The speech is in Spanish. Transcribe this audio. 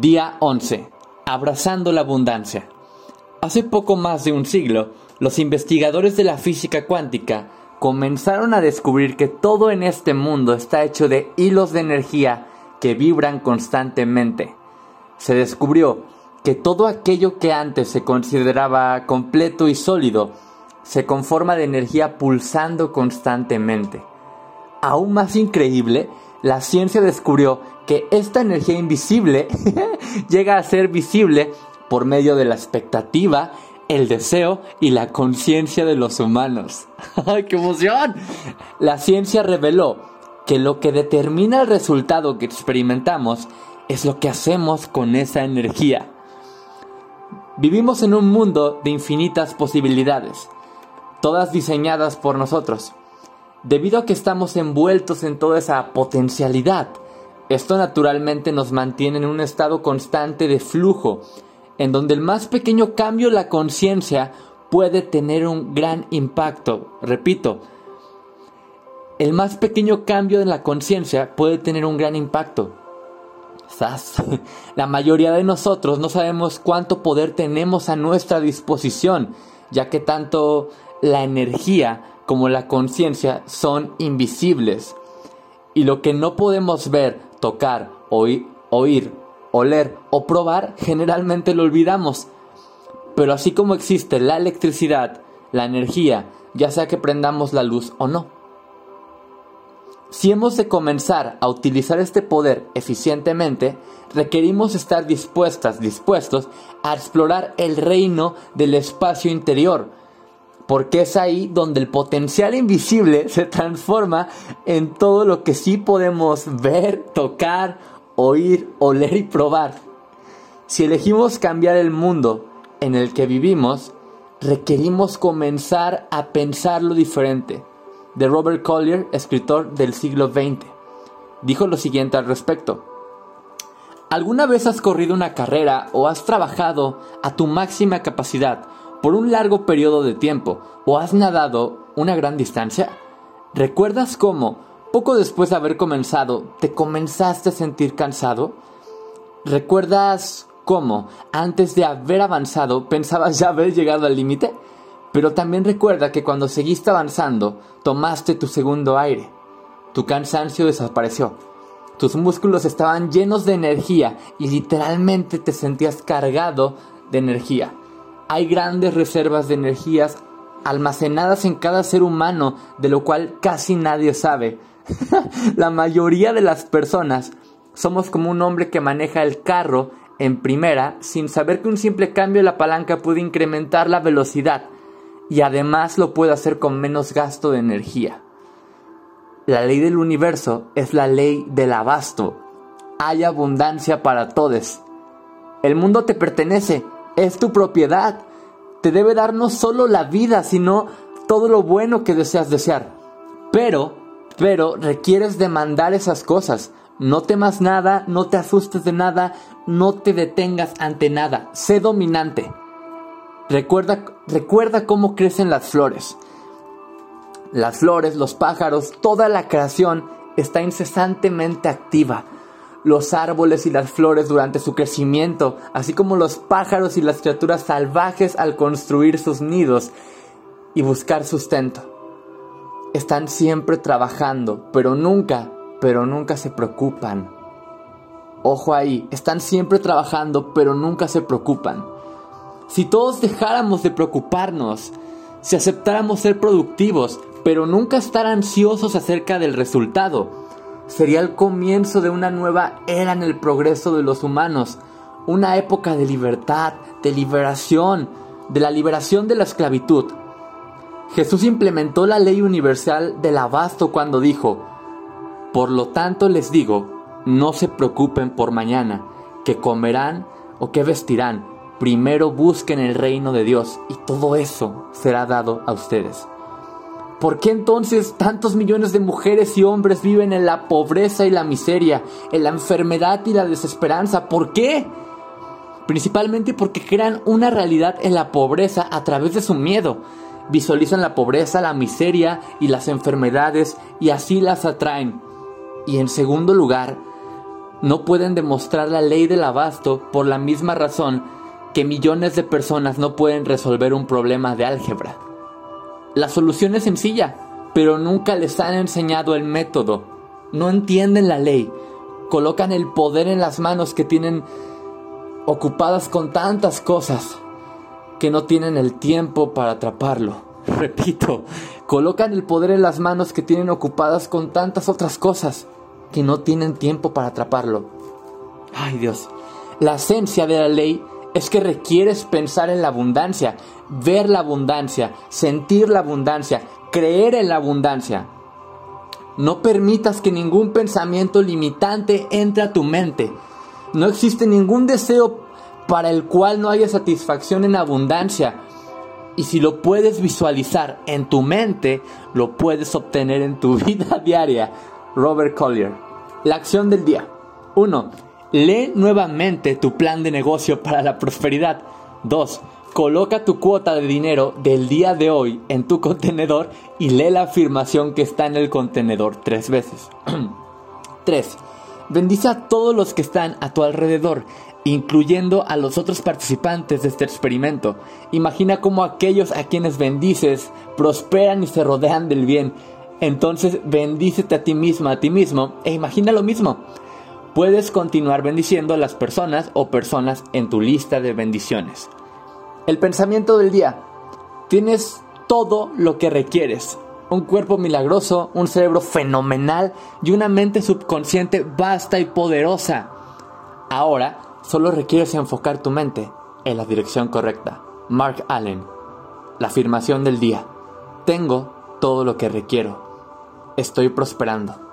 Día 11. Abrazando la abundancia. Hace poco más de un siglo, los investigadores de la física cuántica comenzaron a descubrir que todo en este mundo está hecho de hilos de energía que vibran constantemente. Se descubrió que todo aquello que antes se consideraba completo y sólido se conforma de energía pulsando constantemente. Aún más increíble, la ciencia descubrió que esta energía invisible llega a ser visible por medio de la expectativa, el deseo y la conciencia de los humanos. ¡Ay, qué emoción! La ciencia reveló que lo que determina el resultado que experimentamos es lo que hacemos con esa energía. Vivimos en un mundo de infinitas posibilidades, todas diseñadas por nosotros. Debido a que estamos envueltos en toda esa potencialidad, esto naturalmente nos mantiene en un estado constante de flujo, en donde el más pequeño cambio en la conciencia puede tener un gran impacto. Repito, el más pequeño cambio en la conciencia puede tener un gran impacto. La mayoría de nosotros no sabemos cuánto poder tenemos a nuestra disposición, ya que tanto la energía como la conciencia son invisibles. Y lo que no podemos ver, tocar, oír, oler o probar, generalmente lo olvidamos. Pero así como existe la electricidad, la energía, ya sea que prendamos la luz o no. Si hemos de comenzar a utilizar este poder eficientemente, requerimos estar dispuestas, dispuestos a explorar el reino del espacio interior, porque es ahí donde el potencial invisible se transforma en todo lo que sí podemos ver, tocar, oír, oler y probar. Si elegimos cambiar el mundo en el que vivimos, requerimos comenzar a pensarlo diferente. De Robert Collier, escritor del siglo XX, dijo lo siguiente al respecto. ¿Alguna vez has corrido una carrera o has trabajado a tu máxima capacidad por un largo periodo de tiempo o has nadado una gran distancia, ¿recuerdas cómo, poco después de haber comenzado, te comenzaste a sentir cansado? ¿Recuerdas cómo, antes de haber avanzado, pensabas ya haber llegado al límite? Pero también recuerda que cuando seguiste avanzando, tomaste tu segundo aire. Tu cansancio desapareció. Tus músculos estaban llenos de energía y literalmente te sentías cargado de energía hay grandes reservas de energías almacenadas en cada ser humano, de lo cual casi nadie sabe. la mayoría de las personas somos como un hombre que maneja el carro en primera sin saber que un simple cambio de la palanca puede incrementar la velocidad y además lo puede hacer con menos gasto de energía. La ley del universo es la ley del abasto. Hay abundancia para todos. El mundo te pertenece es tu propiedad. Te debe dar no solo la vida, sino todo lo bueno que deseas desear. Pero, pero requieres demandar esas cosas. No temas nada, no te asustes de nada, no te detengas ante nada. Sé dominante. Recuerda, recuerda cómo crecen las flores. Las flores, los pájaros, toda la creación está incesantemente activa los árboles y las flores durante su crecimiento, así como los pájaros y las criaturas salvajes al construir sus nidos y buscar sustento. Están siempre trabajando, pero nunca, pero nunca se preocupan. Ojo ahí, están siempre trabajando, pero nunca se preocupan. Si todos dejáramos de preocuparnos, si aceptáramos ser productivos, pero nunca estar ansiosos acerca del resultado, sería el comienzo de una nueva era en el progreso de los humanos, una época de libertad, de liberación, de la liberación de la esclavitud. Jesús implementó la ley universal del abasto cuando dijo, por lo tanto les digo, no se preocupen por mañana, que comerán o que vestirán, primero busquen el reino de Dios y todo eso será dado a ustedes. ¿Por qué entonces tantos millones de mujeres y hombres viven en la pobreza y la miseria, en la enfermedad y la desesperanza? ¿Por qué? Principalmente porque crean una realidad en la pobreza a través de su miedo. Visualizan la pobreza, la miseria y las enfermedades y así las atraen. Y en segundo lugar, no pueden demostrar la ley del abasto por la misma razón que millones de personas no pueden resolver un problema de álgebra. La solución es sencilla, pero nunca les han enseñado el método. No entienden la ley. Colocan el poder en las manos que tienen ocupadas con tantas cosas que no tienen el tiempo para atraparlo. Repito, colocan el poder en las manos que tienen ocupadas con tantas otras cosas que no tienen tiempo para atraparlo. Ay Dios, la esencia de la ley es que requieres pensar en la abundancia, ver la abundancia, sentir la abundancia, creer en la abundancia. No permitas que ningún pensamiento limitante entre a tu mente. No existe ningún deseo para el cual no haya satisfacción en abundancia. Y si lo puedes visualizar en tu mente, lo puedes obtener en tu vida diaria. Robert Collier. La acción del día. 1. Lee nuevamente tu plan de negocio para la prosperidad. 2. Coloca tu cuota de dinero del día de hoy en tu contenedor y lee la afirmación que está en el contenedor tres veces. 3. Bendice a todos los que están a tu alrededor, incluyendo a los otros participantes de este experimento. Imagina cómo aquellos a quienes bendices prosperan y se rodean del bien. Entonces bendícete a ti misma, a ti mismo, e imagina lo mismo. Puedes continuar bendiciendo a las personas o personas en tu lista de bendiciones. El pensamiento del día. Tienes todo lo que requieres un cuerpo milagroso, un cerebro fenomenal y una mente subconsciente vasta y poderosa. Ahora solo requieres enfocar tu mente en la dirección correcta. Mark Allen. La afirmación del día. Tengo todo lo que requiero. Estoy prosperando.